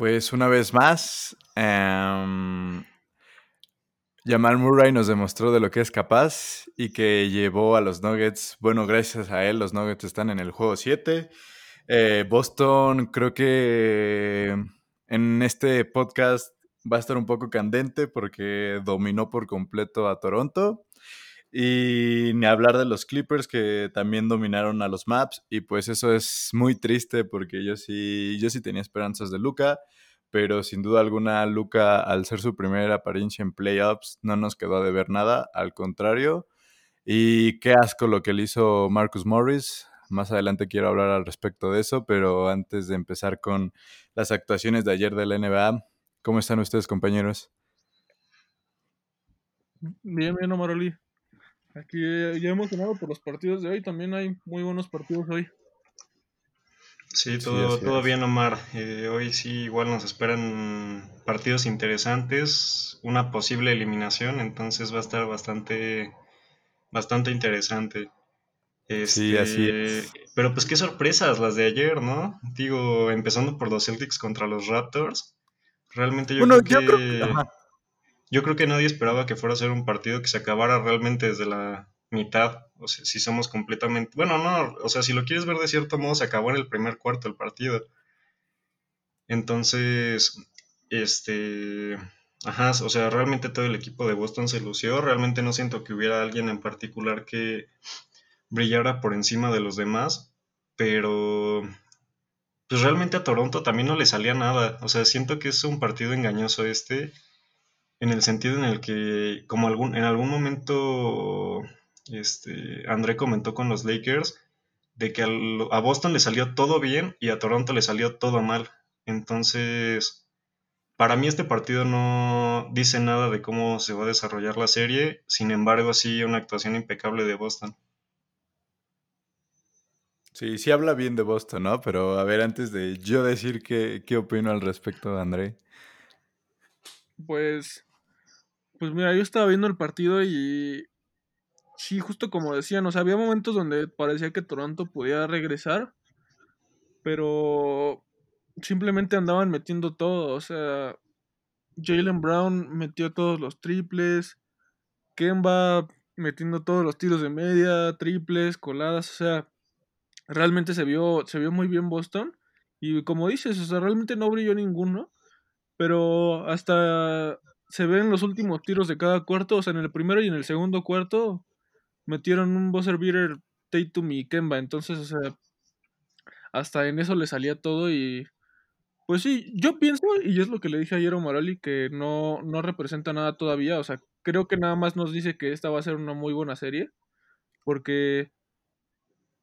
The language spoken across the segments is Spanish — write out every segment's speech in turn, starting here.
Pues una vez más, em, Jamal Murray nos demostró de lo que es capaz y que llevó a los Nuggets. Bueno, gracias a él, los Nuggets están en el juego 7. Eh, Boston, creo que en este podcast va a estar un poco candente porque dominó por completo a Toronto. Y ni hablar de los Clippers que también dominaron a los Maps. Y pues eso es muy triste porque yo sí, yo sí tenía esperanzas de Luca. Pero sin duda alguna, Luca, al ser su primera apariencia en playoffs, no nos quedó de ver nada. Al contrario. Y qué asco lo que le hizo Marcus Morris. Más adelante quiero hablar al respecto de eso. Pero antes de empezar con las actuaciones de ayer de la NBA, ¿cómo están ustedes, compañeros? Bien, bien, Omaroli. Aquí ya emocionado por los partidos de hoy. También hay muy buenos partidos hoy. Sí, todo, todo bien, Omar. Eh, hoy sí, igual nos esperan partidos interesantes, una posible eliminación, entonces va a estar bastante, bastante interesante. sí, así este, es. Pero pues qué sorpresas las de ayer, ¿no? Digo, empezando por los Celtics contra los Raptors. Realmente yo creo que yo creo que nadie esperaba que fuera a ser un partido que se acabara realmente desde la mitad. O sea, si somos completamente. Bueno, no, o sea, si lo quieres ver de cierto modo, se acabó en el primer cuarto del partido. Entonces, este. Ajá, o sea, realmente todo el equipo de Boston se lució. Realmente no siento que hubiera alguien en particular que brillara por encima de los demás. Pero. Pues realmente a Toronto también no le salía nada. O sea, siento que es un partido engañoso este en el sentido en el que, como algún, en algún momento este, André comentó con los Lakers, de que a Boston le salió todo bien y a Toronto le salió todo mal. Entonces, para mí este partido no dice nada de cómo se va a desarrollar la serie, sin embargo, sí una actuación impecable de Boston. Sí, sí habla bien de Boston, ¿no? Pero a ver, antes de yo decir qué, qué opino al respecto de André. Pues pues mira, yo estaba viendo el partido y sí, justo como decían, o sea, había momentos donde parecía que Toronto podía regresar, pero simplemente andaban metiendo todo, o sea, Jalen Brown metió todos los triples, Kemba metiendo todos los tiros de media, triples, coladas, o sea, realmente se vio, se vio muy bien Boston. Y como dices, o sea, realmente no brilló ninguno. Pero hasta se ven los últimos tiros de cada cuarto, o sea, en el primero y en el segundo cuarto metieron un buzzer beater Tatum y Kemba, entonces, o sea, hasta en eso le salía todo y pues sí, yo pienso, y es lo que le dije ayer a Maroli, que no, no representa nada todavía, o sea, creo que nada más nos dice que esta va a ser una muy buena serie, porque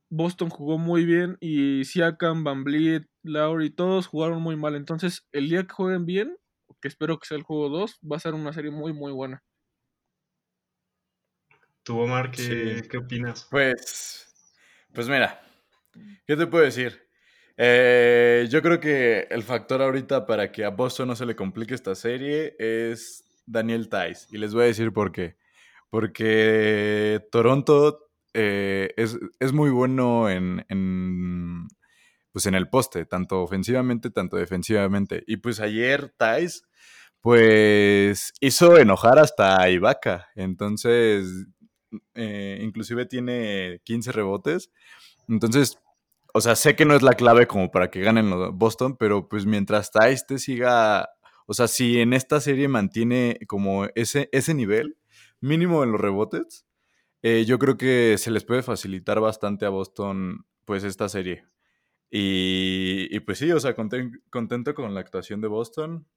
Boston jugó muy bien y Siakam, Van Vliet, Lowry, todos jugaron muy mal, entonces el día que jueguen bien, que espero que sea el juego 2, va a ser una serie muy, muy buena. ¿Tú, Omar, qué, qué opinas? Pues, pues mira, ¿qué te puedo decir? Eh, yo creo que el factor ahorita para que a Boston no se le complique esta serie es Daniel Tice. Y les voy a decir por qué. Porque Toronto eh, es, es, muy bueno en, en, pues en el poste, tanto ofensivamente, tanto defensivamente. Y pues ayer Thais, pues hizo enojar hasta a Ibaka. Entonces, eh, inclusive tiene 15 rebotes. Entonces, o sea, sé que no es la clave como para que ganen los Boston, pero pues mientras Thais te siga, o sea, si en esta serie mantiene como ese, ese nivel mínimo en los rebotes, eh, yo creo que se les puede facilitar bastante a Boston pues esta serie. Y, pues sí, o sea, contento con la actuación de Boston.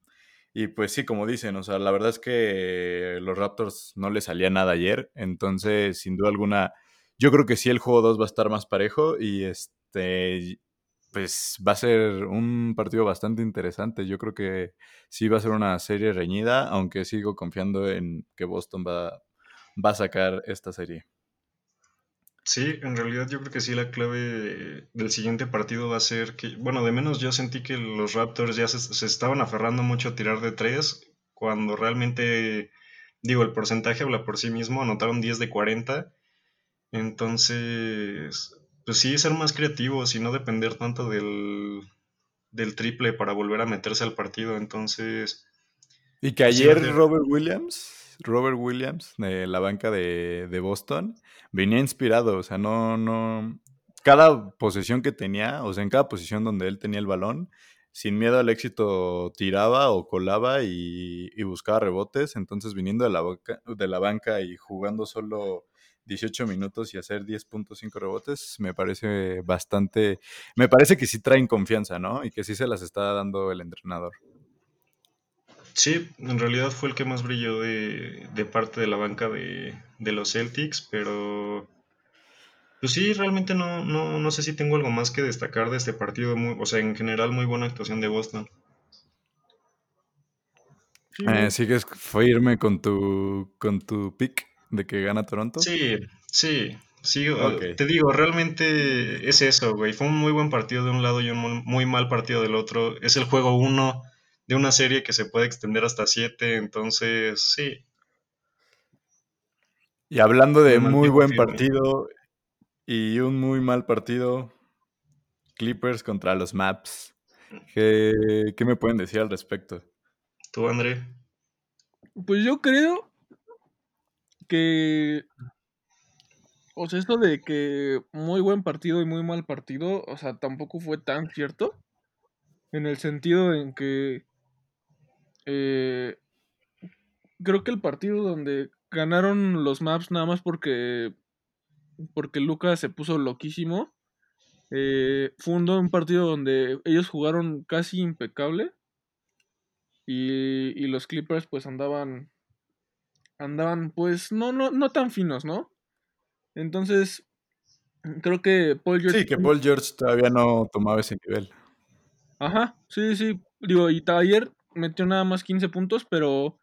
Y pues sí, como dicen, o sea, la verdad es que los Raptors no les salía nada ayer. Entonces, sin duda alguna, yo creo que sí el juego 2 va a estar más parejo y este, pues va a ser un partido bastante interesante. Yo creo que sí va a ser una serie reñida, aunque sigo confiando en que Boston va, va a sacar esta serie. Sí, en realidad yo creo que sí la clave del siguiente partido va a ser que, bueno, de menos yo sentí que los Raptors ya se, estaban aferrando mucho a tirar de tres, cuando realmente, digo, el porcentaje habla por sí mismo, anotaron 10 de 40, entonces, pues sí, ser más creativos y no depender tanto del, del triple para volver a meterse al partido. Entonces. Y que ayer Robert Williams, Robert Williams, de la banca de, de, Boston, venía inspirado. O sea, no, no. Cada posesión que tenía, o sea, en cada posición donde él tenía el balón, sin miedo al éxito tiraba o colaba y, buscaba rebotes. Entonces, viniendo de la, de la banca y jugando solo 18 minutos y hacer 10.5 rebotes, me parece bastante, me parece que sí traen confianza, ¿no? Y que sí se las está dando el entrenador. Sí, en realidad fue el que más brilló de, parte de la banca de, los Celtics, pero pues sí, realmente no, no, no, sé si tengo algo más que destacar de este partido, o sea, en general muy buena actuación de Boston. Eh, ¿Sigues fue irme con tu, con tu pick? de que gana Toronto? Sí, sí, sí. Te digo, realmente es eso, güey. Fue un muy buen partido de un lado y un muy mal partido del otro. Es el juego uno de una serie que se puede extender hasta siete, entonces sí. Y hablando de muy, buen partido y un muy mal partido, Clippers contra los Maps. ¿Qué, ¿Qué, me pueden decir al respecto? ¿Tú, André? Pues yo creo que. O sea, esto de que muy buen partido y muy mal partido, o sea, tampoco fue tan cierto. En el sentido en que. Eh, creo que el partido donde ganaron los maps nada más porque. Porque Lucas se puso loquísimo. Eh, fue un partido donde ellos jugaron casi impecable. Y, y los Clippers pues andaban andaban pues no, no, no tan finos, ¿no? Entonces, creo que Paul George... Sí, que Paul George todavía no tomaba ese nivel. Ajá, sí, sí. Digo, y ayer metió nada más 15 puntos, pero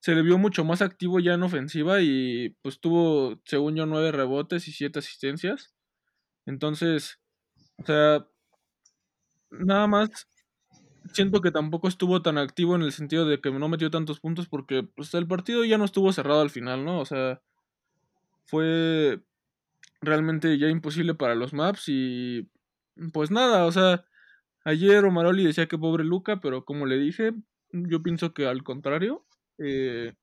se le vio mucho más activo ya en ofensiva y pues tuvo, según yo, 9 rebotes y 7 asistencias. Entonces, o sea, nada más siento que tampoco estuvo tan activo en el sentido de que no metió tantos puntos porque pues, el partido ya no estuvo cerrado al final, ¿no? O sea, fue realmente ya imposible para los maps y pues nada, o sea, ayer Omaroli decía que pobre Luca, pero como le dije, yo pienso que al contrario, eh,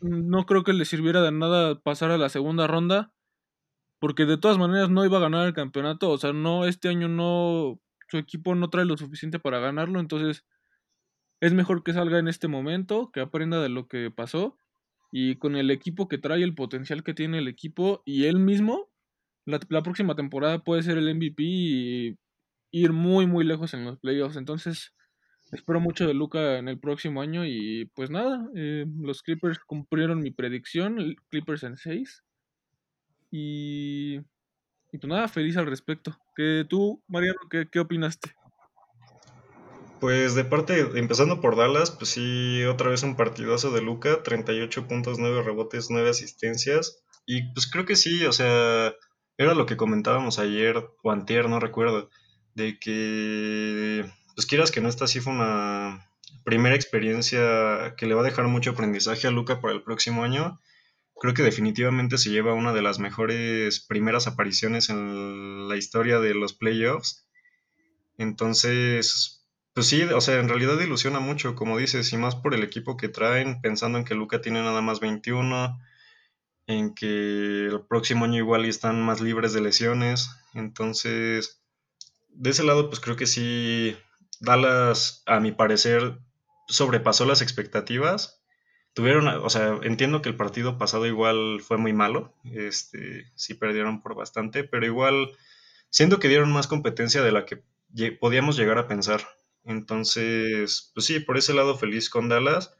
no creo que le sirviera de nada pasar a la segunda ronda porque de todas maneras no iba a ganar el campeonato, o sea, no, este año no su equipo no trae lo suficiente para ganarlo, entonces es mejor que salga en este momento, que aprenda de lo que pasó y con el equipo que trae, el potencial que tiene el equipo y él mismo, la, próxima temporada puede ser el MVP y ir muy muy lejos en los playoffs. Entonces espero mucho de Luca en el próximo año y pues nada, eh, los Clippers cumplieron mi predicción, Clippers en 6 y y pues nada, feliz al respecto. ¿Que tú, Mariano, qué, qué opinaste? Pues de parte, empezando por Dallas, pues sí, otra vez un partidazo de Luca, 38 puntos, 9 rebotes, 9 asistencias. Y pues creo que sí, o sea, era lo que comentábamos ayer o antier, no recuerdo, de que, pues quieras que no, esta sí fue una primera experiencia que le va a dejar mucho aprendizaje a Luca para el próximo año creo que definitivamente se lleva una de las mejores primeras apariciones en la historia de los playoffs. Entonces, pues sí, o sea, en realidad ilusiona mucho, como dices, y más por el equipo que traen, pensando en que Luca tiene nada más 21, en que el próximo año igual están más libres de lesiones. Entonces, de ese lado, pues creo que sí, Dallas, a mi parecer, sobrepasó las expectativas tuvieron, o sea, entiendo que el partido pasado igual fue muy malo, este, sí perdieron por bastante, pero igual siento que dieron más competencia de la que podíamos llegar a pensar. Entonces, pues sí, por ese lado feliz con Dallas.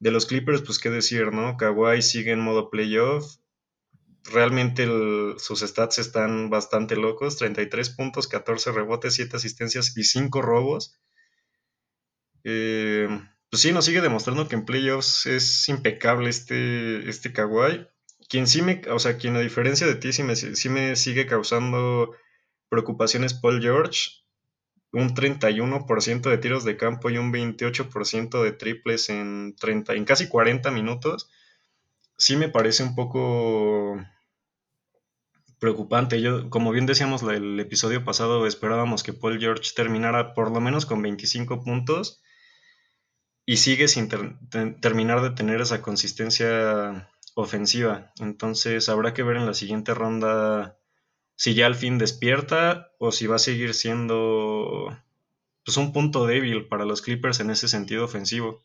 De los Clippers, pues qué decir, ¿no? Kawhi sigue en modo playoff. Realmente sus stats están bastante locos. 33 puntos, 14 rebotes, 7 asistencias y 5 robos. Eh, pues sí, nos sigue demostrando que en playoffs es impecable este, este Kawhi. Quien sí me, o sea, quien a diferencia de ti sí me, sí me sigue causando preocupaciones Paul George. Un 31% de tiros de campo y un 28% de triples en, 30, en casi 40 minutos. Sí me parece un poco preocupante. Yo, como bien decíamos el episodio pasado, esperábamos que Paul George terminara por lo menos con 25 puntos y sigue sin terminar de tener esa consistencia ofensiva. Entonces habrá que ver en la siguiente ronda si ya al fin despierta o si va a seguir siendo pues, un punto débil para los Clippers en ese sentido ofensivo.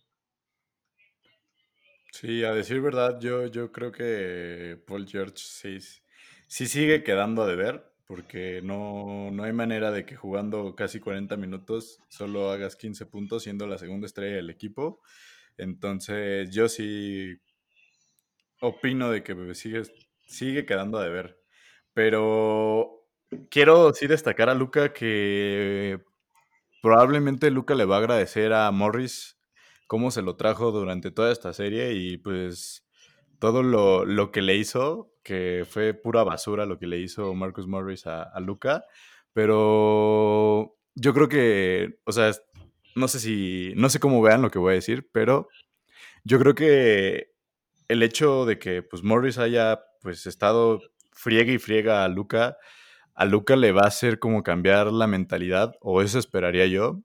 Sí, a decir verdad, yo, yo creo que Paul George sí, sí sigue quedando a deber, porque no, no hay manera de que jugando casi 40 minutos solo hagas 15 puntos siendo la segunda estrella del equipo. Entonces yo sí opino de que sigue, sigue quedando a deber. Pero quiero sí destacar a Luca que probablemente Luca le va a agradecer a Morris cómo se lo trajo durante toda esta serie y pues todo lo, que le hizo, que fue pura basura lo que le hizo Marcus Morris a, a Luca, pero yo creo que, o sea, no sé si, no sé cómo vean lo que voy a decir, pero yo creo que el hecho de que pues Morris haya pues estado friega y friega a Luca, a Luca le va a hacer como cambiar la mentalidad, o eso esperaría yo,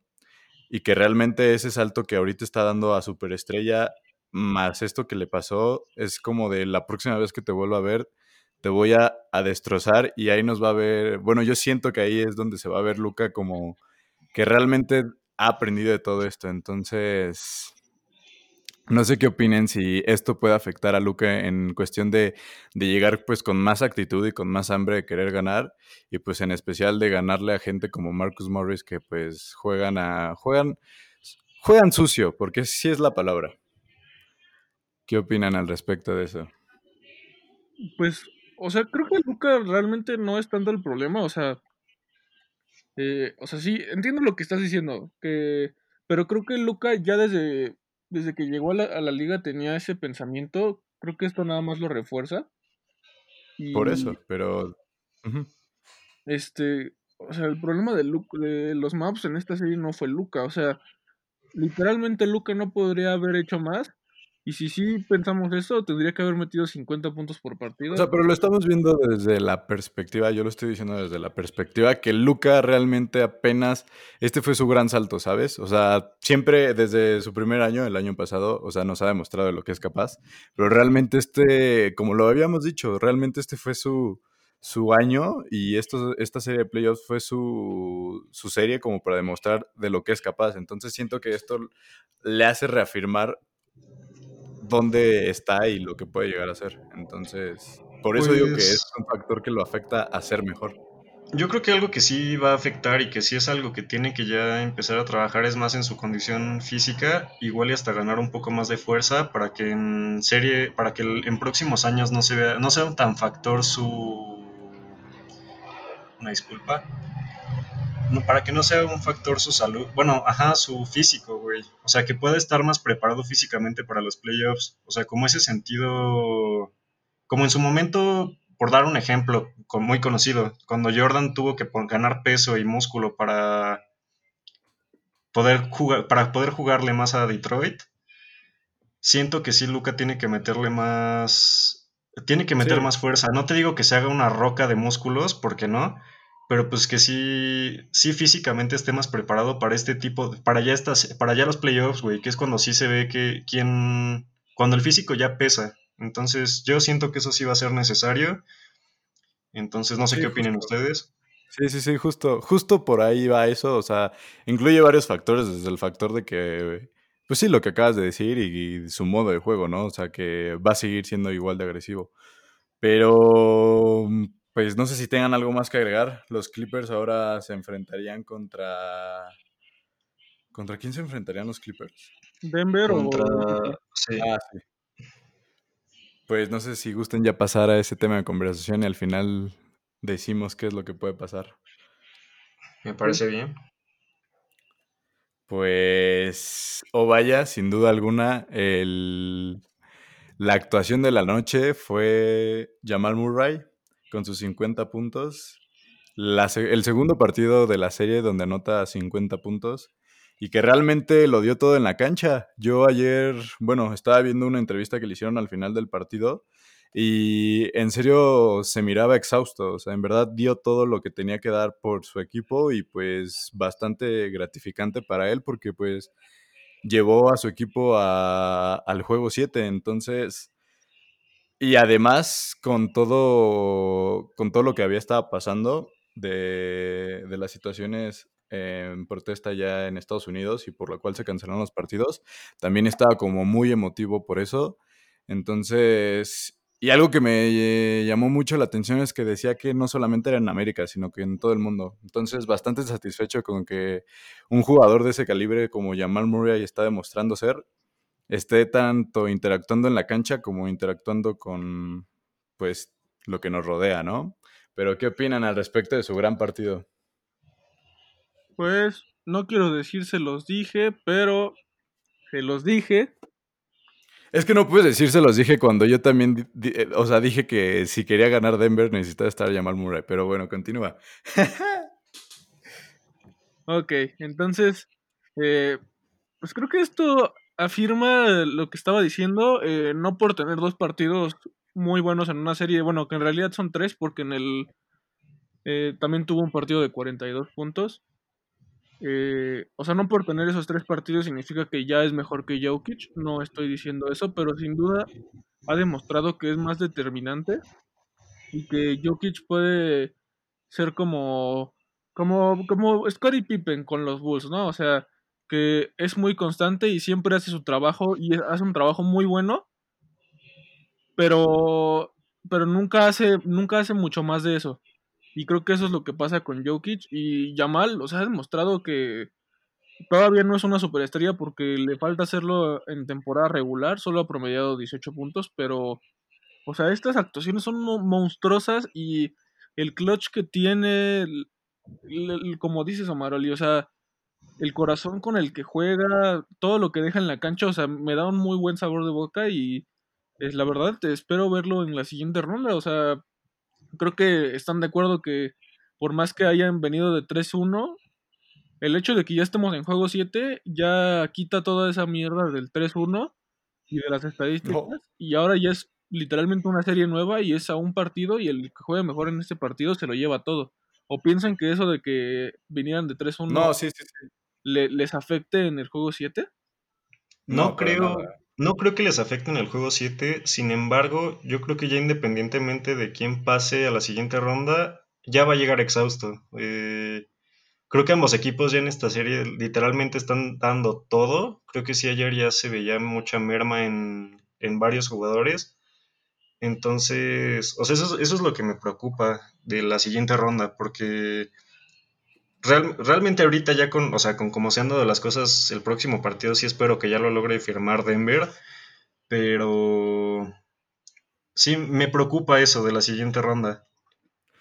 y que realmente ese salto que ahorita está dando a Superestrella, más esto que le pasó, es como de la próxima vez que te vuelva a ver, te voy a, a, destrozar y ahí nos va a ver, bueno, yo siento que ahí es donde se va a ver Luca como que realmente ha aprendido de todo esto, entonces no sé qué opinen si esto puede afectar a Luca en cuestión de, de, llegar pues con más actitud y con más hambre de querer ganar y pues en especial de ganarle a gente como Marcus Morris que pues juegan a juegan juegan sucio porque sí es la palabra. ¿Qué opinan al respecto de eso? Pues, o sea, creo que Luca realmente no es tanto el problema, o sea, eh, o sea, sí, entiendo lo que estás diciendo, que, pero creo que Luca ya desde desde que llegó a la, liga tenía ese pensamiento. Creo que esto nada más lo refuerza. Por eso, pero. Este. O sea, el problema de, de los maps en esta serie no fue Luca. O sea, literalmente Luca no podría haber hecho más. Y si sí pensamos eso, tendría que haber metido 50 puntos por partido. O sea, pero lo estamos viendo desde la perspectiva, yo lo estoy diciendo desde la perspectiva que Luca realmente apenas, este fue su gran salto, ¿sabes? O sea, siempre desde su primer año, el año pasado, o sea, nos ha demostrado lo que es capaz, pero realmente este, como lo habíamos dicho, realmente este fue su, su año y esto, esta serie de playoffs fue su, su serie como para demostrar de lo que es capaz. Entonces siento que esto le hace reafirmar dónde está y lo que puede llegar a ser. Entonces, por eso digo que es pues un factor que lo afecta a ser mejor. Yo creo que algo que sí va a afectar y que sí es algo que tiene que ya empezar a trabajar es más en su condición física, igual y hasta ganar un poco más de fuerza para que en serie, para que en próximos años no se vea, no sea un tan factor su una disculpa, para que no sea un factor su salud, bueno, ajá, su físico, güey. O sea, que pueda estar más preparado físicamente para los playoffs. O sea, como ese sentido, como en su momento, por dar un ejemplo muy conocido, cuando Jordan tuvo que ganar peso y músculo para poder jugar, para poder jugarle más a Detroit, siento que sí Luca tiene que meterle más, tiene que meter más fuerza. No te digo que se haga una roca de músculos, porque no, pero pues que sí, sí físicamente esté más preparado para este tipo, para ya estas, para ya los playoffs, güey, que es cuando sí se ve que quien, cuando el físico ya pesa. Entonces yo siento que eso sí va a ser necesario. Entonces no sé qué opinen ustedes. Sí, sí, sí, justo, justo por ahí va eso. O sea, incluye varios factores, desde el factor de que, pues sí, lo que acabas de decir y su modo de juego, ¿no? O sea, que va a seguir siendo igual de agresivo. Pero pues no sé si tengan algo más que agregar. Los Clippers ahora se enfrentarían contra. ¿Contra quién se enfrentarían los Clippers? Denver contra... o. Sí. Ah, sí. Pues no sé si gusten ya pasar a ese tema de conversación y al final decimos qué es lo que puede pasar. Me parece bien. Pues, o vaya, sin duda alguna, el, la actuación de la noche fue Jamal Murray con sus 50 puntos. el segundo partido de la serie donde anota 50 puntos y que realmente lo dio todo en la cancha. Yo ayer, bueno, estaba viendo una entrevista que le hicieron al final del partido y en serio se miraba exhausto, o sea, en verdad dio todo lo que tenía que dar por su equipo y pues bastante gratificante para él porque pues llevó a su equipo a, al juego 7, entonces... Y además, con todo, con todo lo que había estado pasando de, de las situaciones en protesta ya en Estados Unidos y por lo cual se cancelaron los partidos, también estaba como muy emotivo por eso. Entonces, y algo que me llamó mucho la atención es que decía que no solamente era en América, sino que en todo el mundo. Entonces, bastante satisfecho con que un jugador de ese calibre como Jamal Murray está demostrando ser, esté tanto interactuando en la cancha como interactuando con, pues, lo que nos rodea, ¿no? Pero, ¿qué opinan al respecto de su gran partido? Pues, no quiero decir se los dije, pero se los dije. Es que no puedes decir se los dije cuando yo también, eh, o sea, dije que si quería ganar Denver necesitaba estar Jamal Murray, pero bueno, continúa. ok, entonces, eh, pues creo que esto afirma lo que estaba diciendo, eh, no por tener dos partidos muy buenos en una serie, bueno, que en realidad son tres, porque en el también tuvo un partido de 42 puntos. Eh, o sea, no por tener esos tres partidos significa que ya es mejor que Jokic, no estoy diciendo eso, pero sin duda ha demostrado que es más determinante y que Jokic puede ser como como como Scottie Pippen con los Bulls, ¿no? O sea, que es muy constante y siempre hace su trabajo y hace un trabajo muy bueno, pero pero nunca hace nunca hace mucho más de eso. Y creo que eso es lo que pasa con Jokic. Y Yamal, o sea, ha demostrado que todavía no es una superestrella porque le falta hacerlo en temporada regular. Solo ha promediado 18 puntos, pero, o sea, estas actuaciones son monstruosas y el clutch que tiene, como dices Omaroli, o sea, el corazón con el que juega, todo lo que deja en la cancha, o sea, me da un muy buen sabor de boca y es la verdad, te espero verlo en la siguiente ronda, o sea, creo que están de acuerdo que por más que hayan venido de 3-1, el hecho de que ya estemos en juego 7 ya quita toda esa mierda del 3-1 y de las estadísticas. Y ahora ya es literalmente una serie nueva y es a un partido y el que juegue mejor en este partido se lo lleva todo. ¿O piensan que eso de que vinieran de 3-1 no, sí, sí, sí. les afecte en el juego 7? No, creo. No creo que les afecte en el juego 7, sin embargo, yo creo que ya independientemente de quién pase a la siguiente ronda, ya va a llegar exhausto. Eh, creo que ambos equipos ya en esta serie literalmente están dando todo. Creo que sí ayer ya se veía mucha merma en, varios jugadores. Entonces, o sea, eso, eso, es lo que me preocupa de la siguiente ronda, porque realmente ahorita ya con, o sea, con como se han dado las cosas, el próximo partido sí espero que ya lo logre firmar Denver, pero sí me preocupa eso de la siguiente ronda.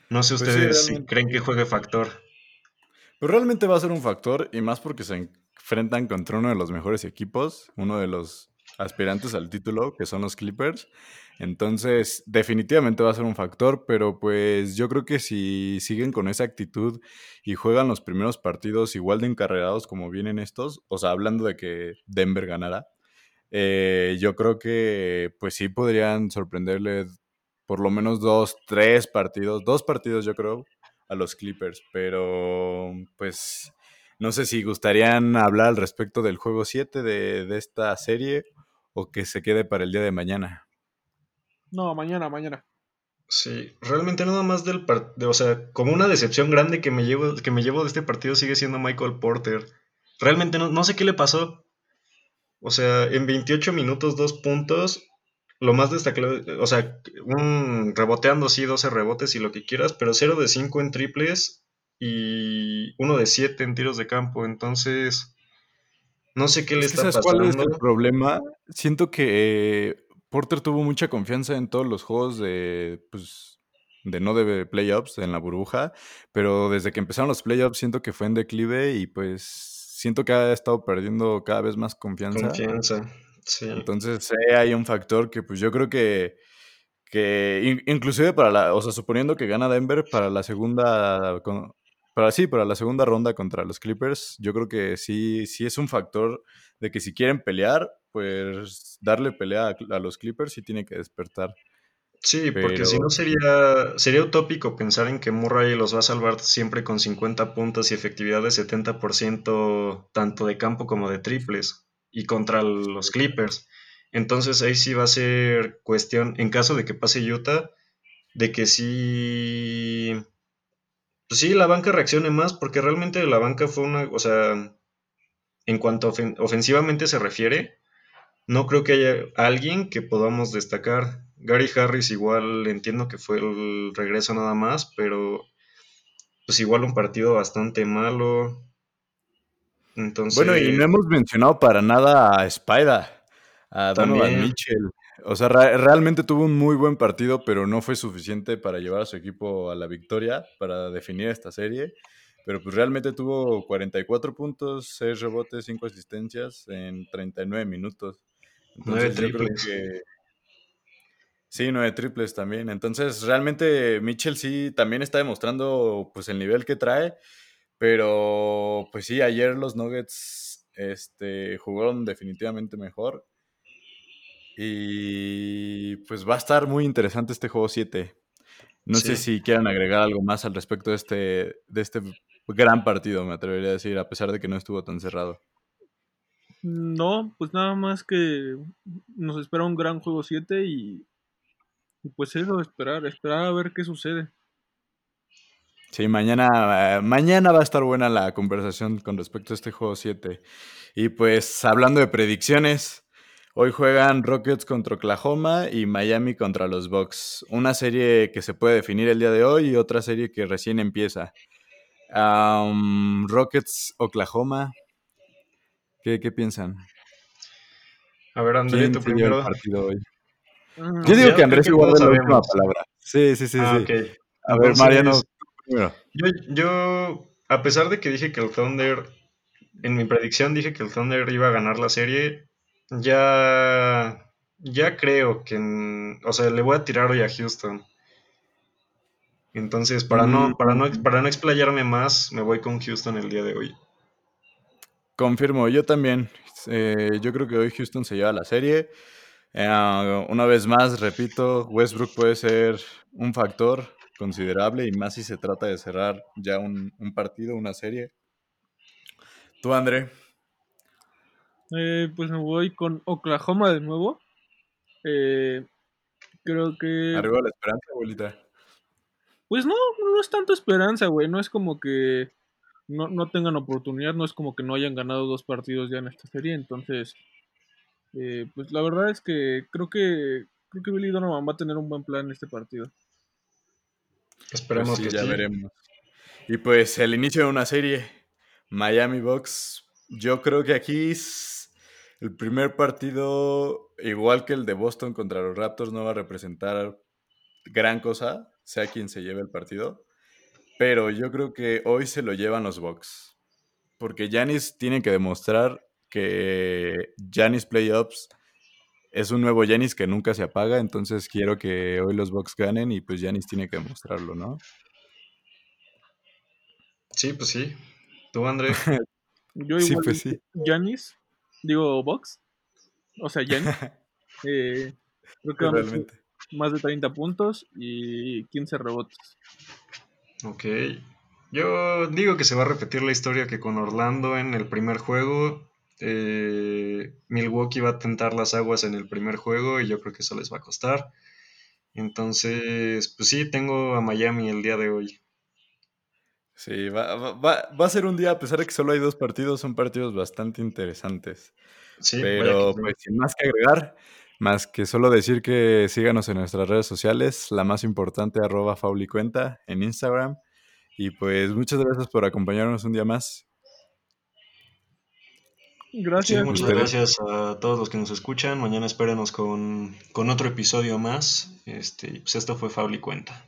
No sé pues ustedes si creen que juegue factor. Pues realmente va a ser un factor y más porque se enfrentan contra uno de los mejores equipos, uno de los aspirantes al título, que son los Clippers. Entonces, definitivamente va a ser un factor, pero pues yo creo que si siguen con esa actitud y juegan los primeros partidos igual de encarrerados como vienen estos, o sea, hablando de que Denver ganara, eh, yo creo que pues sí podrían sorprenderle por lo menos dos, tres partidos, dos partidos yo creo a los Clippers, pero pues no sé si gustarían hablar al respecto del juego 7 de, de esta serie o que se quede para el día de mañana. No, mañana, mañana. Sí, realmente nada más del partido, o sea, como una decepción grande que me llevo que me llevo de este partido sigue siendo Michael Porter. Realmente no, no sé qué le pasó. O sea, en 28 minutos, dos puntos. Lo más destacado, o sea, un reboteando sí, 12 rebotes y lo que quieras, pero 0 de 5 en triples y 1 de 7 en tiros de campo. Entonces, no sé qué le está pasando. ¿Cuál es el problema? Siento que Porter tuvo mucha confianza en todos los juegos de, pues, de no de playoffs en la burbuja, pero desde que empezaron los playoffs siento que fue en declive y pues siento que ha estado perdiendo cada vez más confianza. Confianza, sí. Entonces hay un factor que pues yo creo que, que inclusive para la, o sea, suponiendo que gana Denver para la segunda, para sí, para la segunda ronda contra los Clippers, yo creo que sí, sí es un factor de que si quieren pelear, pues darle pelea a, los Clippers sí tiene que despertar. Sí, porque si no sería, sería utópico pensar en que Murray los va a salvar siempre con 50 puntos y efectividad de 70% tanto de campo como de triples y contra los Clippers. Entonces ahí sí va a ser cuestión, en caso de que pase Utah, de que sí, pues sí, la banca reaccione más, porque realmente la banca fue una, o sea, en cuanto ofensivamente se refiere, no creo que haya alguien que podamos destacar. Gary Harris igual entiendo que fue el regreso nada más, pero pues igual un partido bastante malo. Entonces... Bueno, y no hemos mencionado para nada a Spider, a Donovan Mitchell. O sea, realmente tuvo un muy buen partido, pero no fue suficiente para llevar a su equipo a la victoria, para definir esta serie. Pero pues realmente tuvo 44 puntos, 6 rebotes, 5 asistencias en 39 minutos. Entonces, triples. Que... Sí, nueve triples también. Entonces, realmente Mitchell sí también está demostrando pues el nivel que trae. Pero, pues sí, ayer los Nuggets este, jugaron definitivamente mejor. Y pues va a estar muy interesante este juego 7. No sé si quieran agregar algo más al respecto de este, de este gran partido, me atrevería a decir, a pesar de que no estuvo tan cerrado. No, pues nada más que nos espera un gran juego 7 y, y, pues eso, esperar, esperar a ver qué sucede. Sí, mañana, mañana va a estar buena la conversación con respecto a este juego 7. Y pues hablando de predicciones, hoy juegan Rockets contra Oklahoma y Miami contra los Bucks. Una serie que se puede definir el día de hoy y otra serie que recién empieza. Rockets Oklahoma, ¿Qué, piensan? A ver, Andrés, tu primero. Partido hoy? Mm, Yo digo que Andrés igual la última palabra. Sí, sí, sí. Ah, sí. A ver, Mariano, Yo, yo, a pesar de que dije que el Thunder, en mi predicción dije que el Thunder iba a ganar la serie, ya, ya creo que, o sea, le voy a tirar hoy a Houston. Entonces, para, no, para, no, para no explayarme más, me voy con Houston el día de hoy. Confirmo, yo también. Eh, yo creo que hoy Houston se lleva la serie. Eh, una vez más, repito, Westbrook puede ser un factor considerable y más si se trata de cerrar ya un, partido, una serie. ¿Tú, André? Eh, pues me voy con Oklahoma de nuevo. creo que. Arriba la esperanza, abuelita. Pues no, no es tanto esperanza, güey. No es como que no, no tengan oportunidad, no es como que no hayan ganado dos partidos ya en esta serie, entonces, eh, pues la verdad es que creo que creo que Billy Donovan va a tener un buen plan en este partido. Esperemos pues que ya veremos. Y pues el inicio de una serie, Miami Bucks, yo creo que aquí el primer partido, igual que el de Boston contra los Raptors, no va a representar gran cosa, sea quien se lleve el partido. Pero yo creo que hoy se lo llevan los Bucks. Porque Janis tiene que demostrar que Janis Playoffs es un nuevo Janis que nunca se apaga. Entonces quiero que hoy los Bucks ganen y pues Janis tiene que demostrarlo, ¿no? Sí, pues sí. ¿Tú, André? Yo igual sí, pues sí. Janis, digo Bucks. O sea, Janis. eh, creo que más de 30 puntos y 15 rebotes. Ok. Yo digo que se va a repetir la historia que con Orlando en el primer juego. Eh, Milwaukee va a tentar las aguas en el primer juego y yo creo que eso les va a costar. Entonces, pues sí, tengo a Miami el día de hoy. Sí, va, va, va, a ser un día, a pesar de que solo hay dos partidos, son partidos bastante interesantes. Sí, Pero pues sin más que agregar, más que solo decir que síganos en nuestras redes sociales, la más importante, arroba Faulicuenta en Instagram. Y pues muchas gracias por acompañarnos un día más. Gracias. muchas gracias a todos los que nos escuchan. Mañana espérenos con, otro episodio más. Este, pues esto fue Faulicuenta.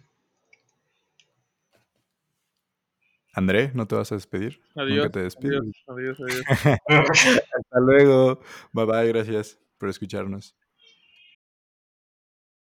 André, ¿no te vas a despedir? Adiós. te adiós, adiós, adiós. Hasta luego. Bye bye, gracias por escucharnos.